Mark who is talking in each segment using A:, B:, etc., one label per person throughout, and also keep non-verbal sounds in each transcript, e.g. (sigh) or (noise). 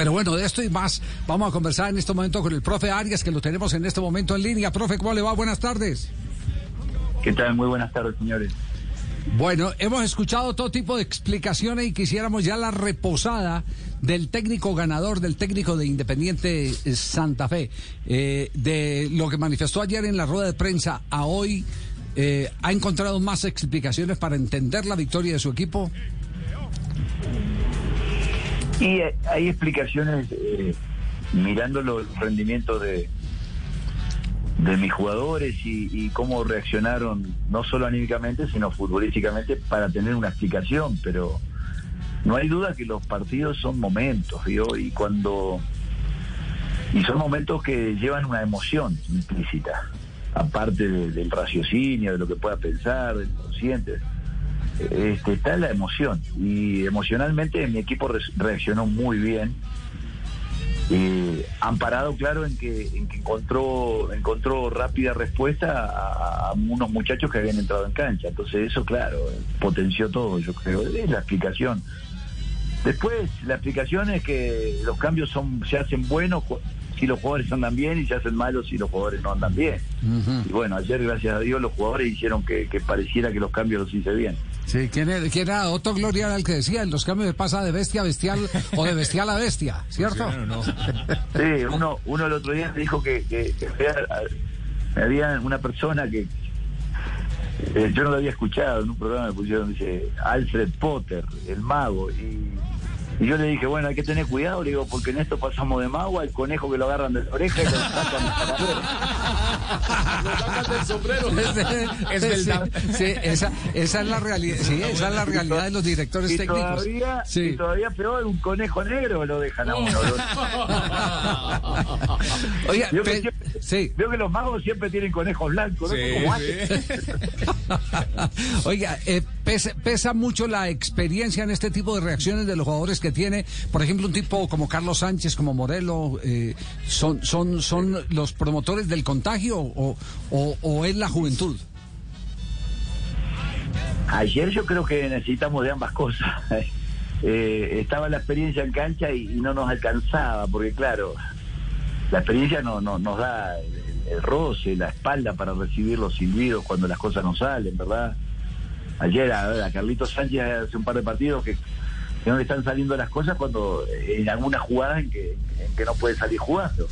A: Pero bueno, de esto y más vamos a conversar en este momento con el profe Arias, que lo tenemos en este momento en línea. Profe, ¿cómo le va? Buenas tardes.
B: ¿Qué tal? Muy buenas tardes, señores.
A: Bueno, hemos escuchado todo tipo de explicaciones y quisiéramos ya la reposada del técnico ganador, del técnico de Independiente Santa Fe, eh, de lo que manifestó ayer en la rueda de prensa a hoy. Eh, ¿Ha encontrado más explicaciones para entender la victoria de su equipo?
B: Y hay explicaciones eh, mirando los rendimientos de, de mis jugadores y, cómo reaccionaron, no solo anímicamente, sino futbolísticamente, para tener una explicación. Pero no hay duda que los partidos son momentos, Y cuando. Y son momentos que llevan una emoción implícita, aparte del raciocinio, de lo que pueda pensar, del consciente. Este, está la emoción. Y emocionalmente mi equipo reaccionó muy bien eh, han parado, claro, en que, encontró, encontró rápida respuesta a, unos muchachos que habían entrado en cancha. Entonces eso, claro, potenció todo, yo creo. Es la explicación. Después, la explicación es que los cambios son se hacen buenos si los jugadores andan bien y se hacen malos si los jugadores no andan bien. Y bueno, ayer, gracias a Dios, los jugadores hicieron que, que pareciera que los cambios los hice bien.
A: Sí, ¿quién era, quién era Otto Gloria era el que decía, en los cambios pasa de bestia a bestial o de bestial a bestia, ¿cierto?
B: Sí, uno, uno el otro día me dijo que, que, había una persona que eh, yo no lo había escuchado en un programa me pusieron, dice, Alfred Potter, el mago, y y yo le dije, bueno, hay que tener cuidado, le digo, porque en esto pasamos de mago al conejo que lo agarran de la oreja y lo sacan
C: Lo sacan del sombrero. (laughs)
A: Es, verdad. Sí, esa, esa, es la realidad, sí, esa es la realidad de los directores técnicos.
B: Todavía, sí. Y todavía peor, un conejo negro lo dejan a uno. Oiga, veo, que sí. veo que los magos siempre tienen conejos blancos, ¿no? (laughs)
A: Oiga, eh, pesa, pesa mucho la experiencia en este tipo de reacciones de los jugadores que tiene, por ejemplo, un tipo como Carlos Sánchez, como Morelo, eh, son, son, son los promotores del contagio o, o, es la juventud?
B: Ayer yo creo que necesitamos de ambas cosas. (laughs) Eh, estaba la experiencia en cancha y, no nos alcanzaba, porque claro, la experiencia no, no, nos da el, roce, la espalda para recibir los silbidos cuando las cosas no salen, ¿verdad? Ayer a, a Carlitos Sánchez hace un par de partidos que que no le están saliendo las cosas cuando en algunas jugadas en que, no puede salir jugando.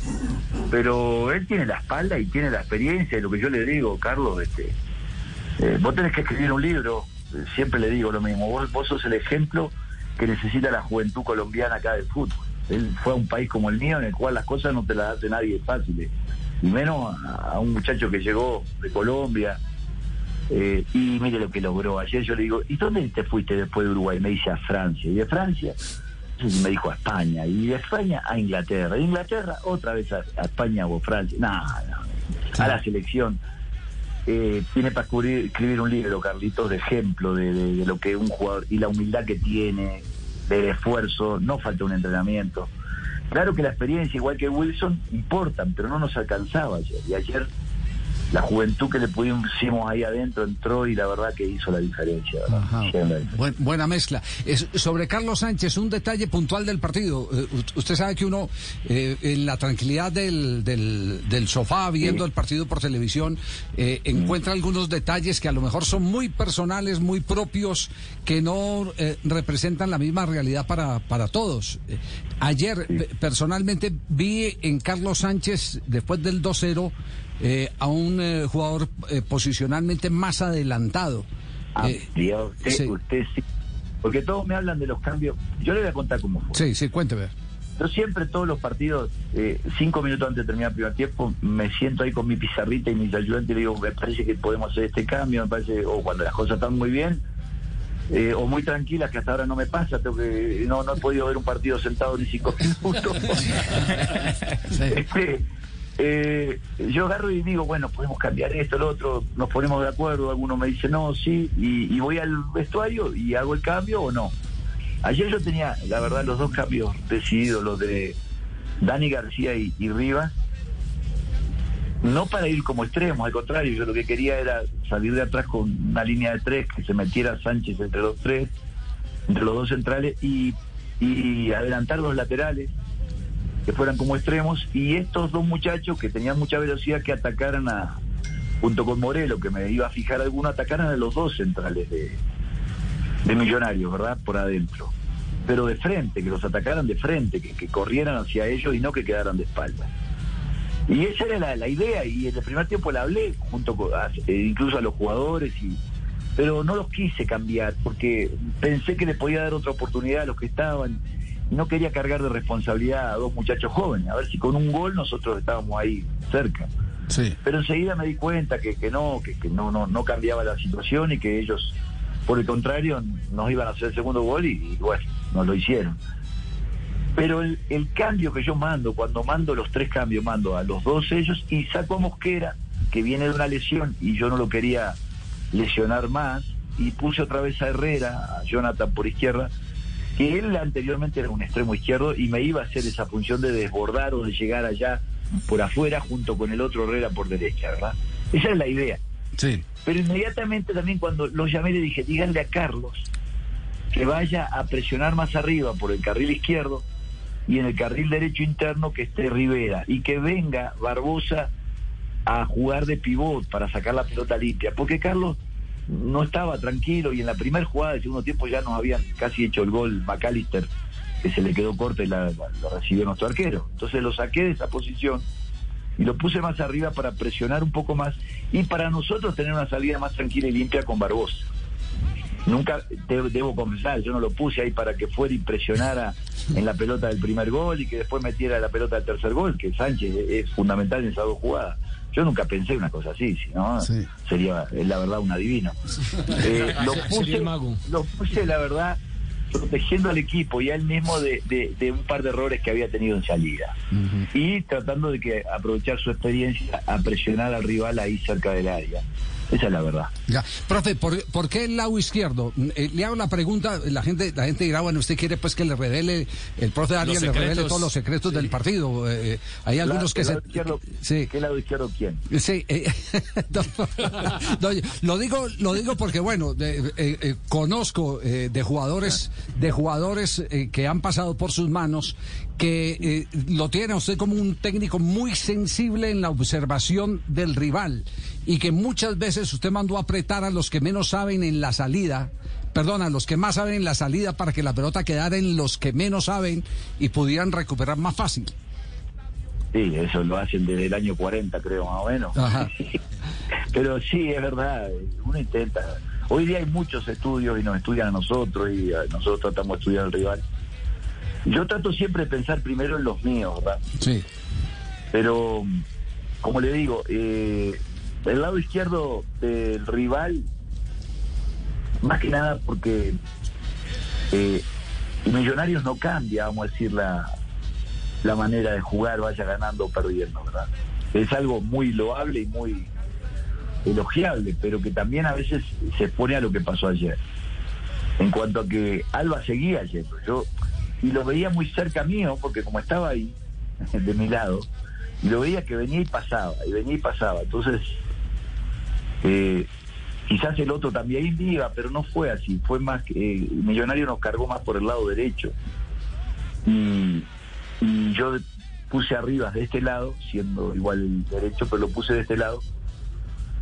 B: Pero él tiene la espalda y tiene la experiencia y lo que yo le digo, Carlos, este, eh, vos tenés que escribir un libro, siempre le digo lo mismo, vos, vos sos el ejemplo que necesita la juventud colombiana acá del fútbol. Él fue a un país como el mío en el cual las cosas no te las hace nadie fáciles, y menos a un muchacho que llegó de Colombia, eh, y mire lo que logró. Ayer yo le digo, ¿y dónde te fuiste después de Uruguay? Me dice a Francia. Y de Francia me dijo a España. Y de España a Inglaterra. De Inglaterra otra vez a, España o Francia. Nada, no, a la selección. Eh, tiene para escribir un libro, Carlitos, de ejemplo de, lo que un jugador y la humildad que tiene, del esfuerzo, no falta un entrenamiento. Claro que la experiencia, igual que Wilson, importan, pero no nos alcanzaba ayer. Y ayer la juventud que le pusimos ahí adentro entró y la verdad que hizo la diferencia.
A: buena mezcla. Es, sobre Carlos Sánchez, un detalle puntual del partido. Eh, usted sabe que uno, eh, en la tranquilidad del, del, sofá, viendo el partido por televisión, eh, encuentra algunos detalles que a lo mejor son muy personales, muy propios, que no representan la misma realidad para, para todos. ayer, personalmente, vi en Carlos Sánchez, después del 2-0, eh, a un eh, jugador eh, posicionalmente más adelantado.
B: Ah, usted, sí. Porque todos me hablan de los cambios. Yo le voy a contar cómo fue.
A: Sí, sí, cuénteme.
B: Yo siempre, todos los partidos, cinco minutos antes de terminar el primer tiempo, me siento ahí con mi pizarrita y mis ayudantes y le digo, me parece que podemos hacer este cambio, me parece, o cuando las cosas están muy bien, o muy tranquilas, que hasta ahora no me pasa, tengo que, no, no he podido ver un partido sentado ni cinco (laughs) minutos. (laughs) sí. Este, eh, yo agarro y digo, bueno, podemos cambiar esto, lo otro, nos ponemos de acuerdo, alguno me dice no, sí, y, voy al vestuario y hago el cambio o no. Ayer yo tenía, la verdad, los dos cambios decididos, los de Dani García y, Rivas, no para ir como extremos, al contrario, yo lo que quería era salir de atrás con una línea de tres, que se metiera Sánchez entre los tres, entre los dos centrales, y, y adelantar los laterales que fueran como extremos, y estos dos muchachos que tenían mucha velocidad que atacaran a, junto con Morelo, que me iba a fijar alguno, atacaran a los dos centrales de, de Millonarios, ¿verdad? Por adentro. Pero de frente, que los atacaran de frente, que, corrieran hacia ellos y no que quedaran de espalda. Y esa era la, la idea, y en el primer tiempo la hablé, junto con, eh, incluso a los jugadores, y pero no los quise cambiar, porque pensé que les podía dar otra oportunidad a los que estaban, y no quería cargar de responsabilidad a dos muchachos jóvenes, a ver si con un gol nosotros estábamos ahí cerca.
A: Sí.
B: Pero enseguida me di cuenta que, que no, que, que no, no, no cambiaba la situación y que ellos, por el contrario, nos iban a hacer el segundo gol y, y bueno, nos lo hicieron. Pero el, el cambio que yo mando, cuando mando los tres cambios, mando a los dos ellos y saco a Mosquera, que viene de una lesión y yo no lo quería lesionar más, y puse otra vez a Herrera, a Jonathan por izquierda, que él anteriormente era un extremo izquierdo y me iba a hacer esa función de desbordar o de llegar allá por afuera junto con el otro Herrera por derecha, ¿verdad? Esa es la idea.
A: Sí.
B: Pero inmediatamente también cuando los llamé le dije, díganle a Carlos que vaya a presionar más arriba por el carril izquierdo y en el carril derecho interno que esté Rivera y que venga Barbosa a jugar de pivot para sacar la pelota limpia, porque Carlos no estaba tranquilo y en la primera jugada del segundo tiempo ya nos habían casi hecho el gol McAllister, que se le quedó corto y la, recibió nuestro arquero. Entonces lo saqué de esa posición y lo puse más arriba para presionar un poco más y para nosotros tener una salida más tranquila y limpia con Barbosa. Nunca, de- debo confesar, yo no lo puse ahí para que fuera y presionara en la pelota del primer gol y que después metiera la pelota del tercer gol, que Sánchez es fundamental en esas dos jugadas. Yo nunca pensé una cosa así, si no,
A: Sí.
B: sería, eh, la verdad, un adivino. (laughs) Eh, (laughs) lo, puse, lo la verdad, protegiendo al equipo y a él mismo de, de- de un par de errores que había tenido en salida. Y tratando de que aprovechar su experiencia a presionar al rival ahí cerca del área. Esa es la verdad.
A: Ya. Profe, ¿por, por qué el lado izquierdo? Eh, le hago la pregunta, la gente la gente dirá, bueno, usted quiere pues que le revele, el profe Arias le revele todos los secretos del partido. Eh, hay algunos
B: La-
A: que
B: ¿qué
A: se...
B: lado izquierdo-
A: Sí.
B: ¿Qué lado izquierdo quién?
A: Sí, eh, (laughs) no, no, lo digo, lo digo porque bueno, de- eh, eh, conozco eh, de jugadores, de jugadores eh, que han pasado por sus manos que eh, lo tiene usted como un técnico muy sensible en la observación del rival y que muchas veces usted mandó a apretar a los que menos saben en la salida. Perdón, a los que más saben en la salida para que la pelota quedara en los que menos saben y pudieran recuperar más fácil.
B: Sí, eso lo hacen desde el año 40, creo, más o menos.
A: Ajá. (laughs)
B: Pero sí, es verdad, uno intenta. Hoy día hay muchos estudios y nos estudian a nosotros y nosotros tratamos de estudiar al rival. Yo trato siempre de pensar primero en los míos, ¿verdad?
A: Sí.
B: Pero, como le digo, eh, el lado izquierdo del rival, más que nada porque eh, Millonarios no cambia, vamos a decir, la, la manera de jugar, vaya ganando o perdiendo, ¿verdad? Es algo muy loable y muy elogiable, pero que también a veces se expone a lo que pasó ayer. En cuanto a que Alba seguía yendo, yo y lo veía muy cerca mío, porque como estaba ahí, (laughs) de mi lado, y lo veía que venía y pasaba, y venía y pasaba. Entonces, eh, quizás el otro también iba, pero no fue así, fue más que eh, Millonario nos cargó más por el lado derecho. Y, y yo puse arriba de este lado, siendo igual derecho, pero lo puse de este lado.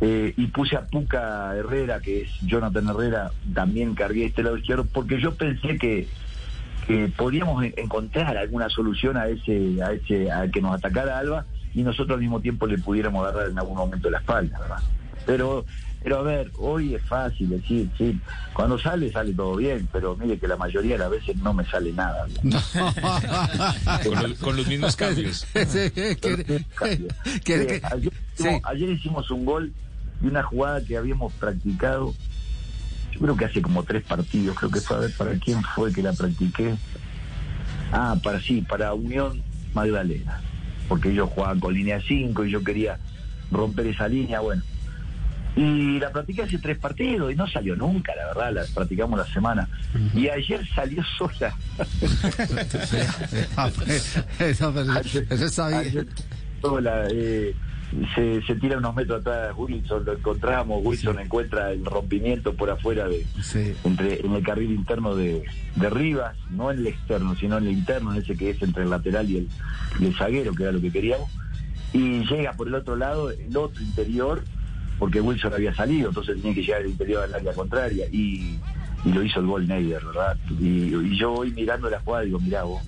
B: Eh, y puse a Puca Herrera, que es Jonathan Herrera, también cargué este lado izquierdo, porque yo pensé que, que podíamos en- encontrar alguna solución a ese, a ese, a que nos atacara Alba y nosotros al mismo tiempo le pudiéramos agarrar en algún momento la espalda, ¿verdad? Pero, pero a ver, hoy es fácil decir, sí, cuando sale, sale todo bien, pero mire que la mayoría de las veces no me sale nada. (laughs)
C: Con, los- con los mismos cambios. (laughs)
A: Sí, quiere- quiere que-
B: ayer,
A: sí.
B: hicimos, ayer hicimos un gol y una jugada que habíamos practicado, yo creo que hace como tres partidos, creo que fue a ver para quién fue que la practiqué. Ah, para sí, para Unión Magdalena, porque ellos jugaban con línea 5 y yo quería romper esa línea, bueno. Y la practiqué hace tres partidos y no salió nunca, la verdad, la practicamos la semana. Y ayer salió sola. Ayer sola, eh, se, se tira unos metros atrás Wilson, lo encontramos, Wilson encuentra el rompimiento por afuera de
A: Sí.
B: entre en el carril interno de, de Rivas, no en el externo, sino en el interno, en ese que es entre el lateral y el, y el zaguero, que era lo que queríamos, y llega por el otro lado el otro interior, porque Wilson había salido, entonces tenía que llegar al interior del área contraria, y, y lo hizo el gol Neider, ¿verdad? Y, y yo voy mirando la jugada y digo, mirá vos,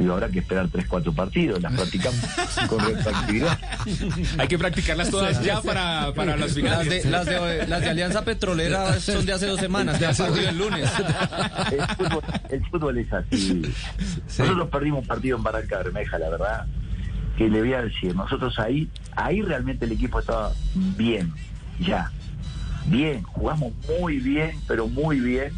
B: digo, habrá que esperar tres, cuatro partidos, las practicamos con retroactividad.
C: Hay que practicarlas todas ya para, para las
D: Las
C: finales.
D: de, las, de, las de Alianza Petrolera son de hace dos semanas, de hace el lunes.
B: el fútbol, el fútbol es así. Nosotros perdimos un partido en Barranca Bermeja, la verdad, que le voy a decir, nosotros ahí, ahí realmente el equipo estaba bien, ya, bien, jugamos muy bien, pero muy bien,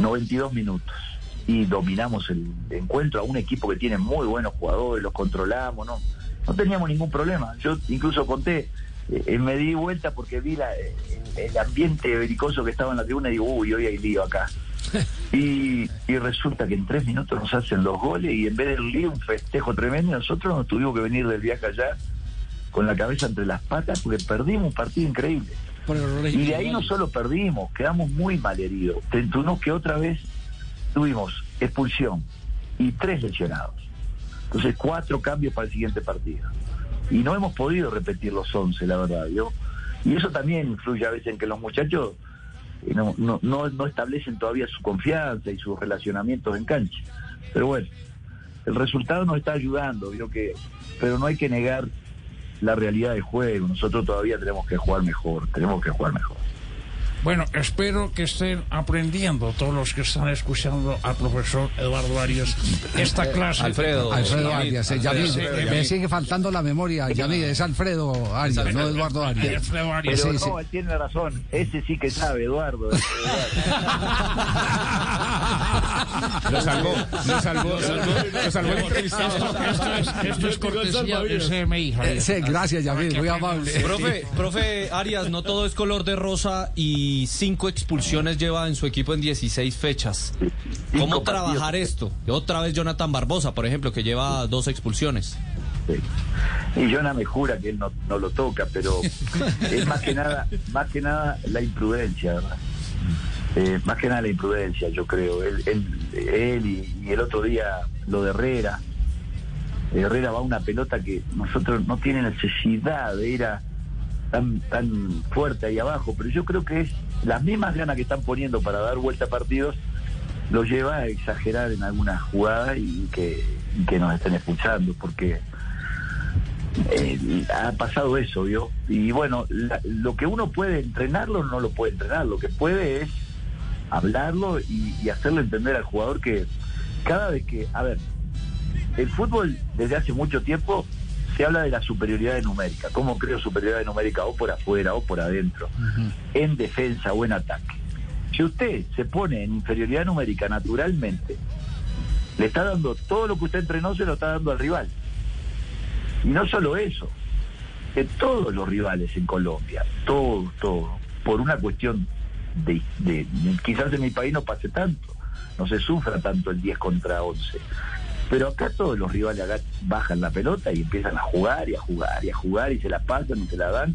B: 92 minutos. Y dominamos el encuentro a un equipo que tiene muy buenos jugadores, los controlamos, no, no teníamos ningún problema. Yo incluso conté, eh, me di vuelta porque vi la- eh, el ambiente belicoso que estaba en la tribuna y digo, uy, hoy hay lío acá. (laughs) Y, y resulta que en tres minutos nos hacen los goles y en vez del lío, un festejo tremendo, y nosotros nos tuvimos que venir del viaje allá con la cabeza entre las patas porque perdimos un partido increíble. Y de ahí no solo perdimos, quedamos muy mal heridos. Tuvimos que otra vez tuvimos expulsión y tres lesionados. Entonces, cuatro cambios para el siguiente partido. Y no hemos podido repetir los once, la verdad. ¿yo? Y eso también influye a veces en que los muchachos eh, no, no, no, establecen todavía su confianza y sus relacionamientos en cancha. Pero bueno, el resultado nos está ayudando, ¿vio? que pero no hay que negar la realidad del juego. Nosotros todavía tenemos que jugar mejor, tenemos que jugar mejor.
E: Bueno, espero que estén aprendiendo todos los que están escuchando al profesor Eduardo Arias esta clase.
D: Alfredo.
A: Alfredo Arias, eh,
D: Alfredo,
A: Yamil,
D: Alfredo,
A: me sigue faltando la memoria, Yamil, es Alfredo Arias, no Eduardo Arias.
E: Alfredo Arias.
B: Pero
A: Sí,
B: no, él tiene razón. Ese sí que sabe, Eduardo. ese Eduardo. (laughs) (laughs)
C: Lo salvó, lo salvó, lo salvó, lo salvó el entrevistado.
E: Esto es, esto es cortesía
A: Eh, gracias, Yamil, muy amable.
D: Profe, profe Arias, no todo es color de rosa y cinco expulsiones lleva en su equipo en 16 fechas. ¿Cómo trabajar esto? Otra vez Jonathan Barbosa, por ejemplo, que lleva dos expulsiones.
B: Sí. Y Jonah me jura que él no, no lo toca, pero (laughs) es más que nada, más que nada la imprudencia, ¿verdad? Eh, más que nada la imprudencia, yo creo. Él, él, y, el otro día lo de Herrera. Herrera va a una pelota que nosotros no tiene necesidad de ir a tan, tan fuerte ahí abajo, pero yo creo que es las mismas ganas que están poniendo para dar vuelta a partidos lo lleva a exagerar en algunas jugadas y que, que nos estén expulsando, porque eh, ha pasado eso, ¿vio? Y bueno, la- lo que uno puede entrenarlo no lo puede entrenar, lo que puede es hablarlo y, y hacerle entender al jugador que cada vez que, a ver, el fútbol desde hace mucho tiempo se habla de la superioridad numérica, cómo creo superioridad numérica o por afuera o por adentro, en defensa o en ataque. Si usted se pone en inferioridad numérica naturalmente, le está dando todo lo que usted entrenó, se lo está dando al rival. Y no solo eso, que todos los rivales en Colombia, todos, todos, por una cuestión de, quizás en mi país no pase tanto, no se sufra tanto el 10 contra 11. Pero acá todos los rivales bajan la pelota y empiezan a jugar y a jugar y a jugar y se la pasan y se la dan.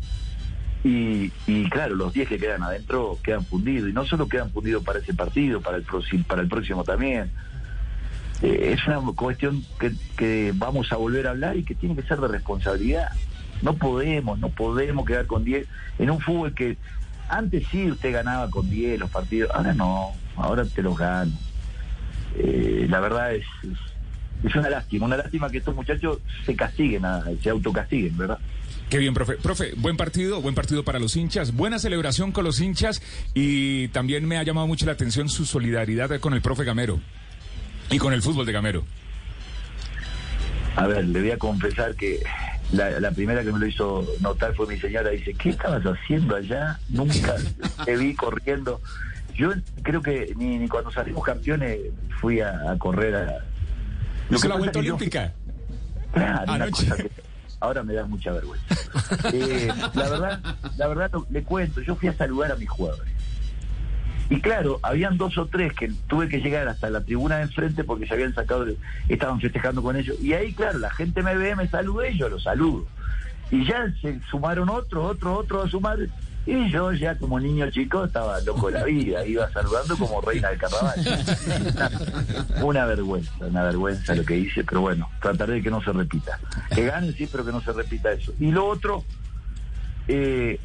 B: Y, y claro, los 10 que quedan adentro quedan fundidos. Y no solo quedan fundidos para ese partido, para el, para el próximo también. Eh, es una cuestión que, que vamos a volver a hablar y que tiene que ser de responsabilidad. No podemos, no podemos quedar con 10 en un fútbol que antes sí usted ganaba con 10 los partidos, ahora no, ahora te los gano. Eh, la verdad es, es, es una lástima, una lástima que estos muchachos se castiguen, a- se autocastiguen, ¿verdad?
C: Qué bien, profe. Profe, buen partido, buen partido para los hinchas, buena celebración con los hinchas y también me ha llamado mucho la atención su solidaridad con el profe Gamero y con el fútbol de Gamero.
B: A ver, le voy a confesar que la, la primera que me lo hizo notar fue mi señora. Dice, ¿qué estabas haciendo allá? Nunca te vi corriendo. Yo creo que ni, ni cuando salimos campeones fui a, a correr a... Lo
C: ¿Hizo
B: que
C: la vuelta
B: yo-
C: olímpica?
B: Claro, una cosa que ahora me da mucha vergüenza. Eh, la verdad, la verdad le cuento, yo fui a saludar a mis jugadores. Y claro, habían dos o tres que tuve que llegar hasta la tribuna de enfrente porque se habían sacado, estaban festejando con ellos. Y ahí, claro, la gente me ve, me saluda y yo los saludo. Y ya se sumaron otros, otros, otros a sumar. Y yo ya como niño chico estaba loco de la vida, iba saludando como reina del carnaval. (laughs) una vergüenza, una vergüenza lo que hice, pero bueno, trataré de que no se repita. Que gane sí, pero que no se repita eso. Y lo otro, eh,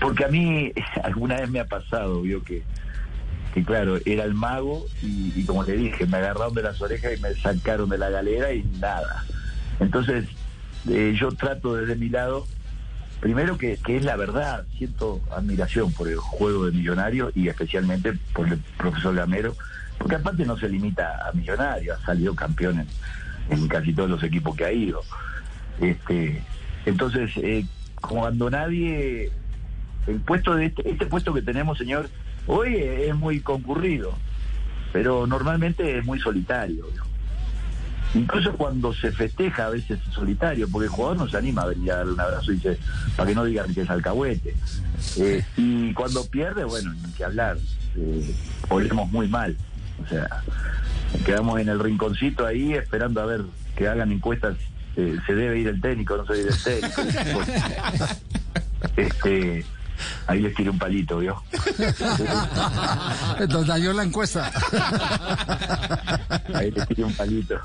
B: porque a mí (laughs) alguna vez me ha pasado, vio que, que claro, era el mago y, como le dije, me agarraron de las orejas y me sacaron de la galera y nada. Entonces, eh, yo trato desde mi lado, primero que, que es la verdad, siento admiración por el juego de Millonario y especialmente por el profesor Gamero, porque aparte no se limita a Millonario, ha salido campeón en, en casi todos los equipos que ha ido. Este, entonces, eh, cuando nadie, el puesto de este, este puesto que tenemos, señor, hoy es muy concurrido, pero normalmente es muy solitario. ¿no? Incluso cuando se festeja a veces es solitario, porque el jugador no se anima a venir a darle un abrazo y dice, para que no digan que es alcahuete. Eh, y cuando pierde, bueno, ni que hablar, eh, olemos muy mal. O sea, quedamos en el rinconcito ahí esperando a ver que hagan encuestas, eh, se debe ir el técnico, no se debe ir el técnico. (laughs) este, ahí les tiré un palito, ¿vio? (laughs)
A: Nos dañó la encuesta.
B: Ahí les tiré un palito.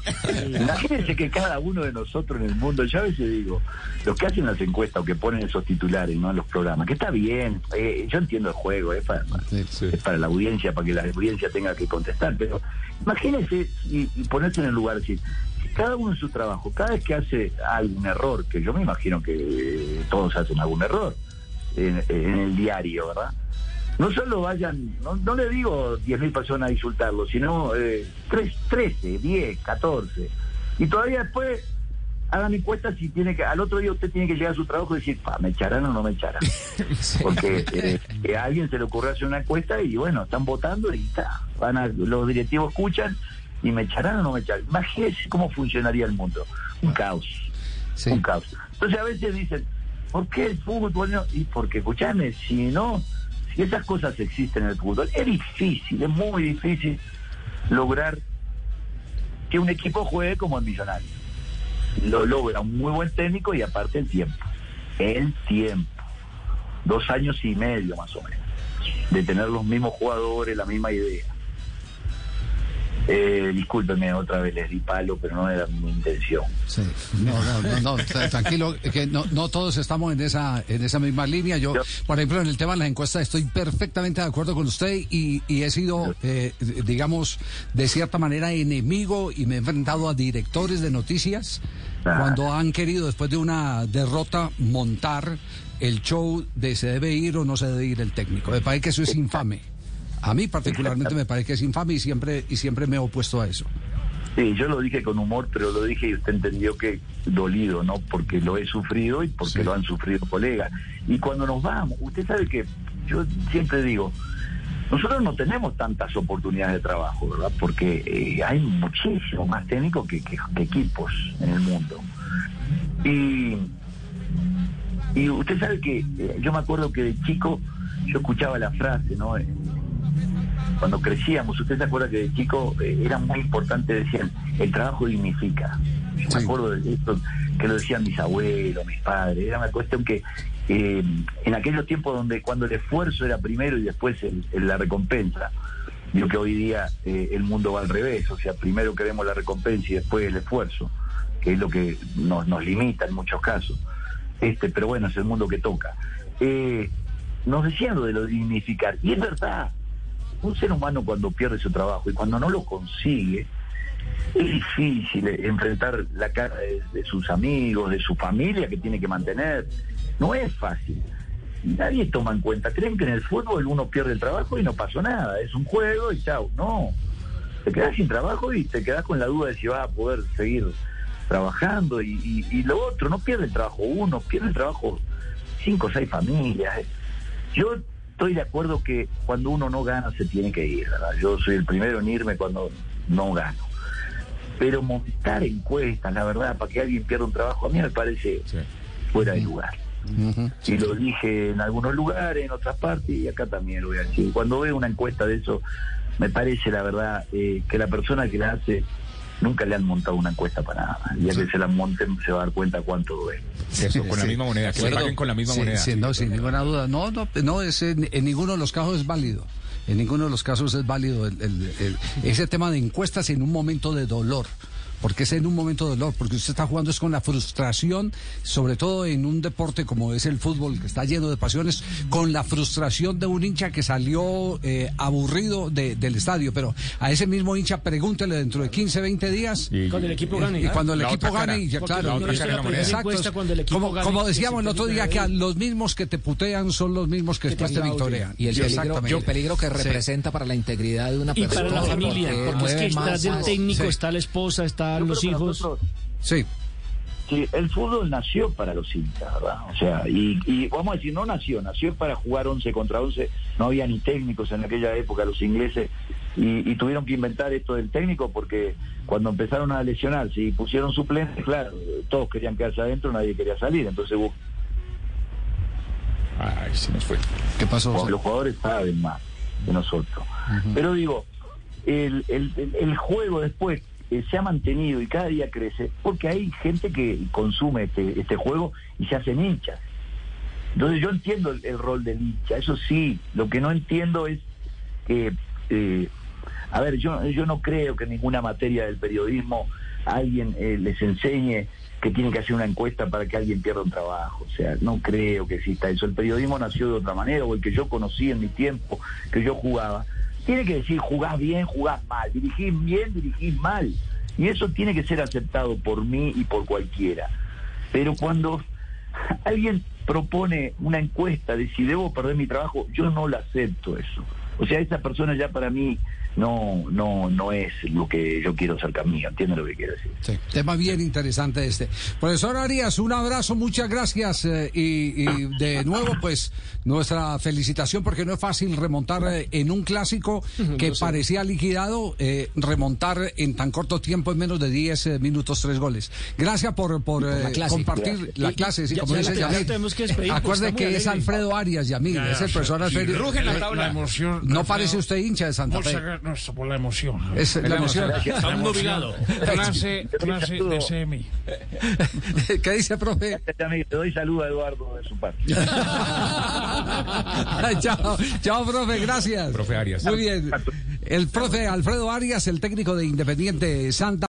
B: Imagínense que cada uno de nosotros en el mundo, yo a veces digo, los que hacen las encuestas o que ponen esos titulares ¿no? en los programas, que está bien, eh, yo entiendo el juego, es para, es para la audiencia, para que la audiencia tenga que contestar, pero imagínense y, y ponerse en el lugar, decir, si cada uno en su trabajo, cada vez que hace algún error, que yo me imagino que todos hacen algún error en, en el diario, ¿verdad? No solo vayan, no, no le digo 10.000 personas a insultarlo, sino eh, tres- 13, 10, 14. Y todavía después hagan encuestas si tiene que, al otro día usted tiene que llegar a su trabajo y decir, pa, ¿me echarán o no me echarán? (laughs) Porque eh, a alguien se le ocurrió hacer una encuesta y bueno, están votando y está. Van a, los directivos escuchan y me echarán o no me echarán. Imagínese cómo funcionaría el mundo. Un caos.
A: Sí.
B: Un caos. Entonces a veces dicen, ¿por qué el fútbol no? Y porque, escuchame, si no, si esas cosas existen en el fútbol, es difícil, es muy difícil lograr que un equipo juegue como el millonario. Lo logra un muy buen técnico y aparte el tiempo. El tiempo. Dos años y medio más o menos. De tener los mismos jugadores, la misma idea. Eh, discúlpenme, otra vez les di palo, pero no era mi intención.
A: Sí. No, no, no, no, tra- tranquilo, que no, no todos estamos en esa, en esa misma línea. Yo,
B: Yo-
A: por ejemplo, en el tema de las encuestas estoy perfectamente de acuerdo con usted y, y he sido, eh, digamos, de cierta manera enemigo y me he enfrentado a directores de noticias
B: Ah.
A: cuando han querido, después de una derrota, montar el show de se debe ir o no se debe ir el técnico. Me parece que eso es infame. A mí particularmente me parece que es infame y siempre, y siempre me he opuesto a eso.
B: Sí, yo lo dije con humor, pero lo dije y usted entendió que dolido, ¿no? Porque lo he sufrido y porque
A: Sí.
B: lo han sufrido colegas. Y cuando nos vamos, usted sabe que yo siempre digo, nosotros no tenemos tantas oportunidades de trabajo, ¿verdad? Porque eh, hay muchísimo más técnicos que, que- que equipos en el mundo. Y, y usted sabe que eh, yo me acuerdo que de chico yo escuchaba la frase, ¿no? Cuando crecíamos, usted se acuerda que de chico eh, era muy importante, decían, el trabajo dignifica. Yo
A: Sí.
B: me acuerdo de esto que lo decían mis abuelos, mis padres. Era una cuestión que eh, en aquellos tiempos donde cuando el esfuerzo era primero y después el- el- la recompensa, yo que hoy día eh, el mundo va al revés, o sea, primero queremos la recompensa y después el esfuerzo, que es lo que nos, nos limita en muchos casos. Este, pero bueno, es el mundo que toca. Eh, nos decían lo de lo dignificar, y es verdad, un ser humano cuando pierde su trabajo y cuando no lo consigue, es difícil enfrentar la cara de, sus amigos, de su familia que tiene que mantener. No es fácil. Nadie toma en cuenta. Creen que en el fútbol uno pierde el trabajo y no pasó nada. Es un juego y chao. No. Te quedas sin trabajo y te quedas con la duda de si vas a poder seguir trabajando. Y, y- y lo otro, no pierde el trabajo uno, pierde el trabajo cinco o seis familias. Yo estoy de acuerdo que cuando uno no gana se tiene que ir, ¿verdad? Yo soy el primero en irme cuando no gano. Pero montar encuestas, la verdad, para que alguien pierda un trabajo, a mí me parece
C: Sí.
B: fuera de lugar.
A: Ujú.
B: Y lo dije en algunos lugares, en otras partes, y acá también lo voy a decir. Cuando veo una encuesta de eso, me parece, la verdad, eh, que la persona que la hace nunca le han montado una encuesta para nada. Y a que se la monten se va a dar cuenta cuánto duele.
C: Eso, con la misma moneda, que le paguen con la misma
A: Sí,
C: moneda.
A: sí, no, sin ninguna duda. No, no, no es en, en ninguno de los casos es válido. En ninguno de los casos es válido el- el- el- ese tema de encuestas en un momento de dolor. Porque es en un momento de dolor, porque usted está jugando es con la frustración, sobre todo en un deporte como es el fútbol, que está lleno de pasiones, con la frustración de un hincha que salió eh, aburrido de- del estadio. Pero a ese mismo hincha pregúntele dentro de 15, 20 días.
C: Y-
F: Cuando el equipo gane.
A: Y cuando el equipo gane, y ya claro,
F: el
A: como, decíamos el otro día, que los mismos que te putean son los mismos que después te victorian.
G: Y el peligro, y el que
A: Sí.
G: representa para la integridad de una
F: Y
G: persona.
F: para la familia, porque es que del
G: masas.
F: técnico
A: Sí.
F: está la esposa, están
B: Yo
F: los hijos.
B: nosotros-
A: Sí.
B: Sí, el fútbol nació para los hinchas, ¿verdad? O sea, y, y vamos a decir, no nació, nació para jugar 11 contra 11. No había ni técnicos en aquella época, los ingleses, y, y tuvieron que inventar esto del técnico porque cuando empezaron a lesionarse y pusieron suplentes, claro, todos querían quedarse adentro, nadie quería salir. Entonces hubo-
C: Ay, se nos fue.
A: ¿Qué pasó?
B: los jugadores saben más que nosotros. Pero digo, el, el, el- el juego después eh, se ha mantenido y cada día crece porque hay gente que consume este, este juego y se hacen hinchas. Entonces yo entiendo el, rol del hincha, eso sí, lo que no entiendo es que, eh, a ver, yo, yo no creo que en ninguna materia del periodismo alguien eh, les enseñe que tiene que hacer una encuesta para que alguien pierda un trabajo. O sea, no creo que exista eso. El periodismo nació de otra manera, o el que yo conocí en mi tiempo, que yo jugaba. Tiene que decir, jugás bien, jugás mal, dirigís bien, dirigís mal. Y eso tiene que ser aceptado por mí y por cualquiera. Pero cuando (laughs) alguien propone una encuesta de si debo perder mi trabajo, yo no la acepto eso. O sea, esa persona ya para mí no no no es lo que yo quiero cerca mío, ¿entiende lo que quiero decir?
A: Sí, tema bien interesante este. Profesor Arias, un abrazo, muchas gracias eh, y, y de nuevo pues nuestra felicitación porque no es fácil remontar eh, en un clásico (laughs) que parecía liquidado, eh, remontar en tan corto tiempo, en menos de 10 eh, minutos, tres goles. Gracias por, por,
G: la
A: eh,
G: clase.
A: compartir la
F: Y-
A: clase, sí,
F: ya-
A: como
F: ya
A: dice
F: la- ya
A: Yamil.
F: tenemos que despedir,
A: Acuerde es. Alfredo Arias, Yamil,
E: Ya,
A: es el profesor. Alfredo.
C: Ruge en la
E: La
C: tabla.
E: emoción.
A: No
E: Alfredo,
A: parece usted hincha de Santa Fe.
E: No, por la emoción.
A: Es la emoción.
F: Está nubilado.
E: Clase, clase de semi. (laughs)
A: ¿Qué dice, profe?
B: Le doy saludo a Eduardo de su parte. (laughs)
A: chao, chao, profe, gracias.
C: Profe Arias.
A: Muy bien. El profe Alfredo Arias, el técnico de Independiente Santa.